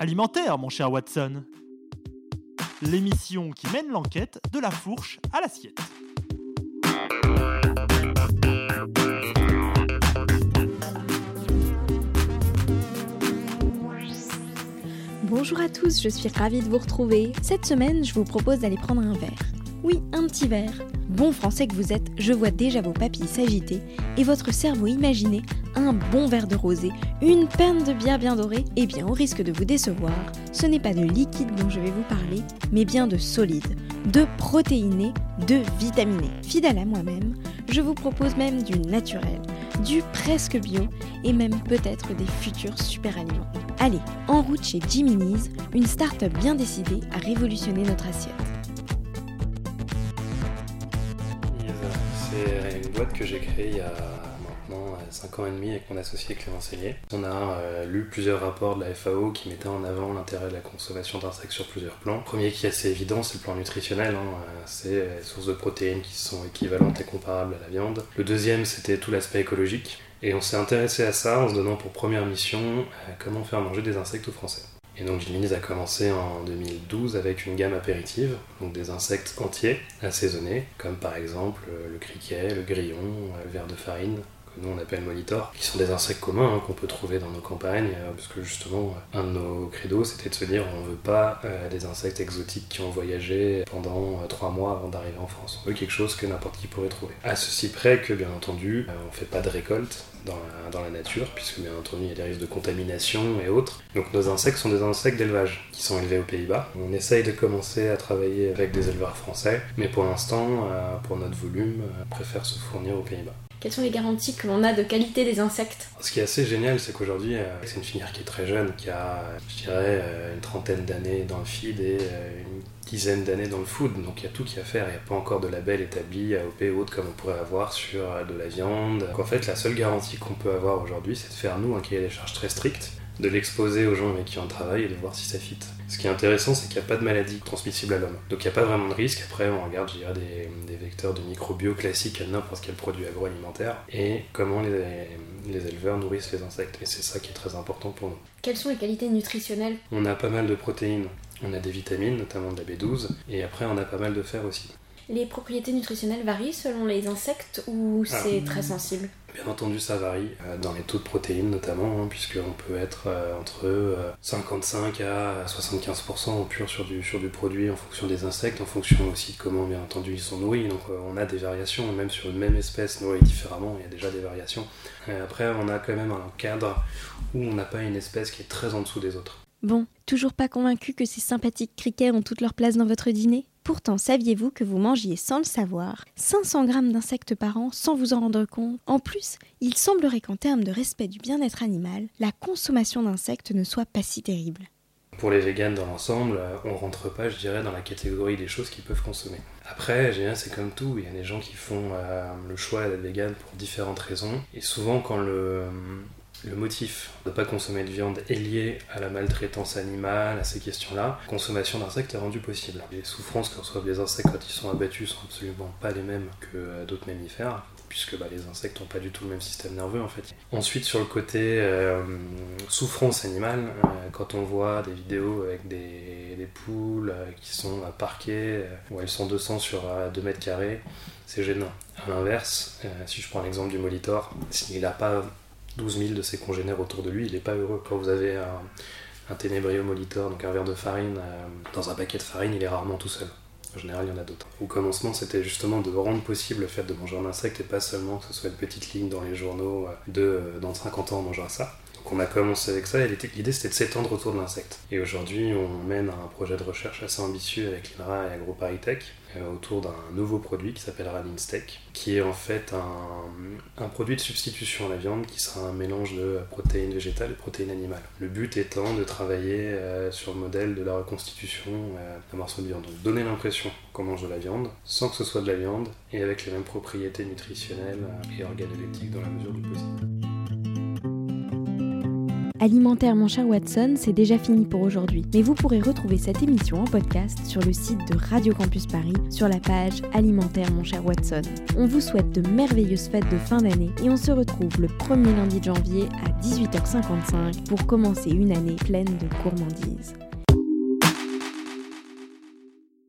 Alimentaire, mon cher Watson. L'émission qui mène l'enquête de la fourche à l'assiette. Bonjour à tous, je suis ravie de vous retrouver. Cette semaine, je vous propose d'aller prendre un verre. Oui, un petit verre. Bon français que vous êtes, je vois déjà vos papilles s'agiter et votre cerveau imaginer un bon verre de rosé, une peine de bière bien dorée. Et bien, au risque de vous décevoir, ce n'est pas de liquide dont je vais vous parler, mais bien de solide, de protéiné, de vitaminé. Fidèle à moi-même, je vous propose même du naturel, du presque bio et même peut-être des futurs super aliments. Allez, en route chez Jiminy's, une start-up bien décidée à révolutionner notre assiette. C'est une boîte que j'ai créée il y a maintenant 5 ans et demi avec mon associé Clément Cellier. On a euh, lu plusieurs rapports de la FAO qui mettaient en avant l'intérêt de la consommation d'insectes sur plusieurs plans. Le premier qui est assez évident, c'est le plan nutritionnel. hein. Euh, C'est les sources de protéines qui sont équivalentes et comparables à la viande. Le deuxième, c'était tout l'aspect écologique. Et on s'est intéressé à ça en se donnant pour première mission euh, comment faire manger des insectes aux Français. Et donc Jiminy's a commencé en 2012 avec une gamme apéritive, donc des insectes entiers, assaisonnés, comme par exemple le criquet, le grillon, le ver de farine, nous on appelle monitor, qui sont des insectes communs hein, qu'on peut trouver dans nos campagnes, euh, parce que justement, euh, un de nos credos c'était de se dire on veut pas euh, des insectes exotiques qui ont voyagé pendant trois mois avant d'arriver en France. On veut quelque chose que n'importe qui pourrait trouver. À ceci près que, bien entendu, on fait pas de récolte, dans la, dans la nature, puisque bien entendu il y a des risques de contamination et autres. Donc nos insectes sont des insectes d'élevage qui sont élevés aux Pays-Bas. On essaye de commencer à travailler avec des éleveurs français, mais pour l'instant, euh, pour notre volume, euh, on préfère se fournir aux Pays-Bas. Quelles sont les garanties que l'on a de qualité des insectes? Ce qui est assez génial, c'est qu'aujourd'hui, euh, c'est une filière qui est très jeune, qui a, je dirais, une trentaine d'années dans le feed et une dizaine d'années dans le food. Donc il y a tout qui à faire. Il n'y a pas encore de label établi, AOP ou autre, comme on pourrait avoir sur de la viande. Donc en fait, la seule garantie qu'on peut avoir aujourd'hui, c'est de faire, nous, un cahier des charges très strict, de l'exposer aux gens avec qui on travaille et de voir si ça fit. Ce qui est intéressant, c'est qu'il n'y a pas de maladie transmissible à l'homme. Donc il n'y a pas vraiment de risque. Après, on regarde, je dirais, des, des vecteurs de microbio classiques à n'importe quel produit agroalimentaire et comment les, les éleveurs nourrissent les insectes. Et c'est ça qui est très important pour nous. Quelles sont les qualités nutritionnelles? On a pas mal de protéines, on a des vitamines, notamment de la B12, et après on a pas mal de fer aussi. Les propriétés nutritionnelles varient selon les insectes ou c'est très sensible Bien entendu, ça varie euh, dans les taux de protéines notamment, hein, puisqu'on peut être euh, entre euh, 55 à 75% au pur sur du, sur du produit en fonction des insectes, en fonction aussi de comment, bien entendu, ils sont nourris. Donc euh, on a des variations, même sur une même espèce nourrie différemment, il y a déjà des variations. Euh, après, on a quand même un cadre où on n'a pas une espèce qui est très en dessous des autres. Bon, toujours pas convaincu que ces sympathiques criquets ont toute leur place dans votre dîner? Pourtant, saviez-vous que vous mangiez sans le savoir 500 grammes d'insectes par an sans vous en rendre compte? En plus, il semblerait qu'en termes de respect du bien-être animal, la consommation d'insectes ne soit pas si terrible. Pour les véganes dans l'ensemble, euh, on rentre pas, je dirais, dans la catégorie des choses qu'ils peuvent consommer. Après, c'est comme tout, il y a des gens qui font euh, le choix d'être vegan pour différentes raisons. Et souvent, quand le, le motif de ne pas consommer de viande est lié à la maltraitance animale, à ces questions-là, consommation d'insectes est rendue possible. Les souffrances que reçoivent les insectes quand ils sont abattus sont absolument pas les mêmes que d'autres mammifères puisque bah, les insectes n'ont pas du tout le même système nerveux en fait. Ensuite sur le côté euh, souffrance animale, euh, quand on voit des vidéos avec des, poules euh, qui sont parquées, où elles sont 200 sur 2 mètres carrés, c'est gênant. À l'inverse, si je prends l'exemple du molitor, s'il n'a pas 12 000 de ses congénères autour de lui, il n'est pas heureux. Quand vous avez un, un ténébrio molitor, donc un verre de farine, euh, dans un paquet de farine, il est rarement tout seul. En général, il y en a d'autres. Au commencement, c'était justement de rendre possible le fait de manger un insecte et pas seulement que ce soit une petite ligne dans les journaux euh, de euh, dans 50 ans on mangera ça. Donc on a commencé avec ça et l'idée c'était de s'étendre autour de l'insecte. Et aujourd'hui, on mène un projet de recherche assez ambitieux avec l'INRA et AgroParisTech euh, autour d'un nouveau produit qui s'appellera l'Instec, qui est en fait un, un produit de substitution à la viande qui sera un mélange de protéines végétales et protéines animales. Le but étant de travailler euh, sur le modèle de la reconstitution euh, d'un morceau de viande. Donc donner l'impression qu'on mange de la viande sans que ce soit de la viande et avec les mêmes propriétés nutritionnelles et organoleptiques dans la mesure du possible. Alimentaire mon cher Watson, c'est déjà fini pour aujourd'hui. Mais vous pourrez retrouver cette émission en podcast sur le site de Radio Campus Paris, sur la page Alimentaire mon cher Watson. On vous souhaite de merveilleuses fêtes de fin d'année et on se retrouve le premier lundi de janvier à 18h55 pour commencer une année pleine de gourmandises.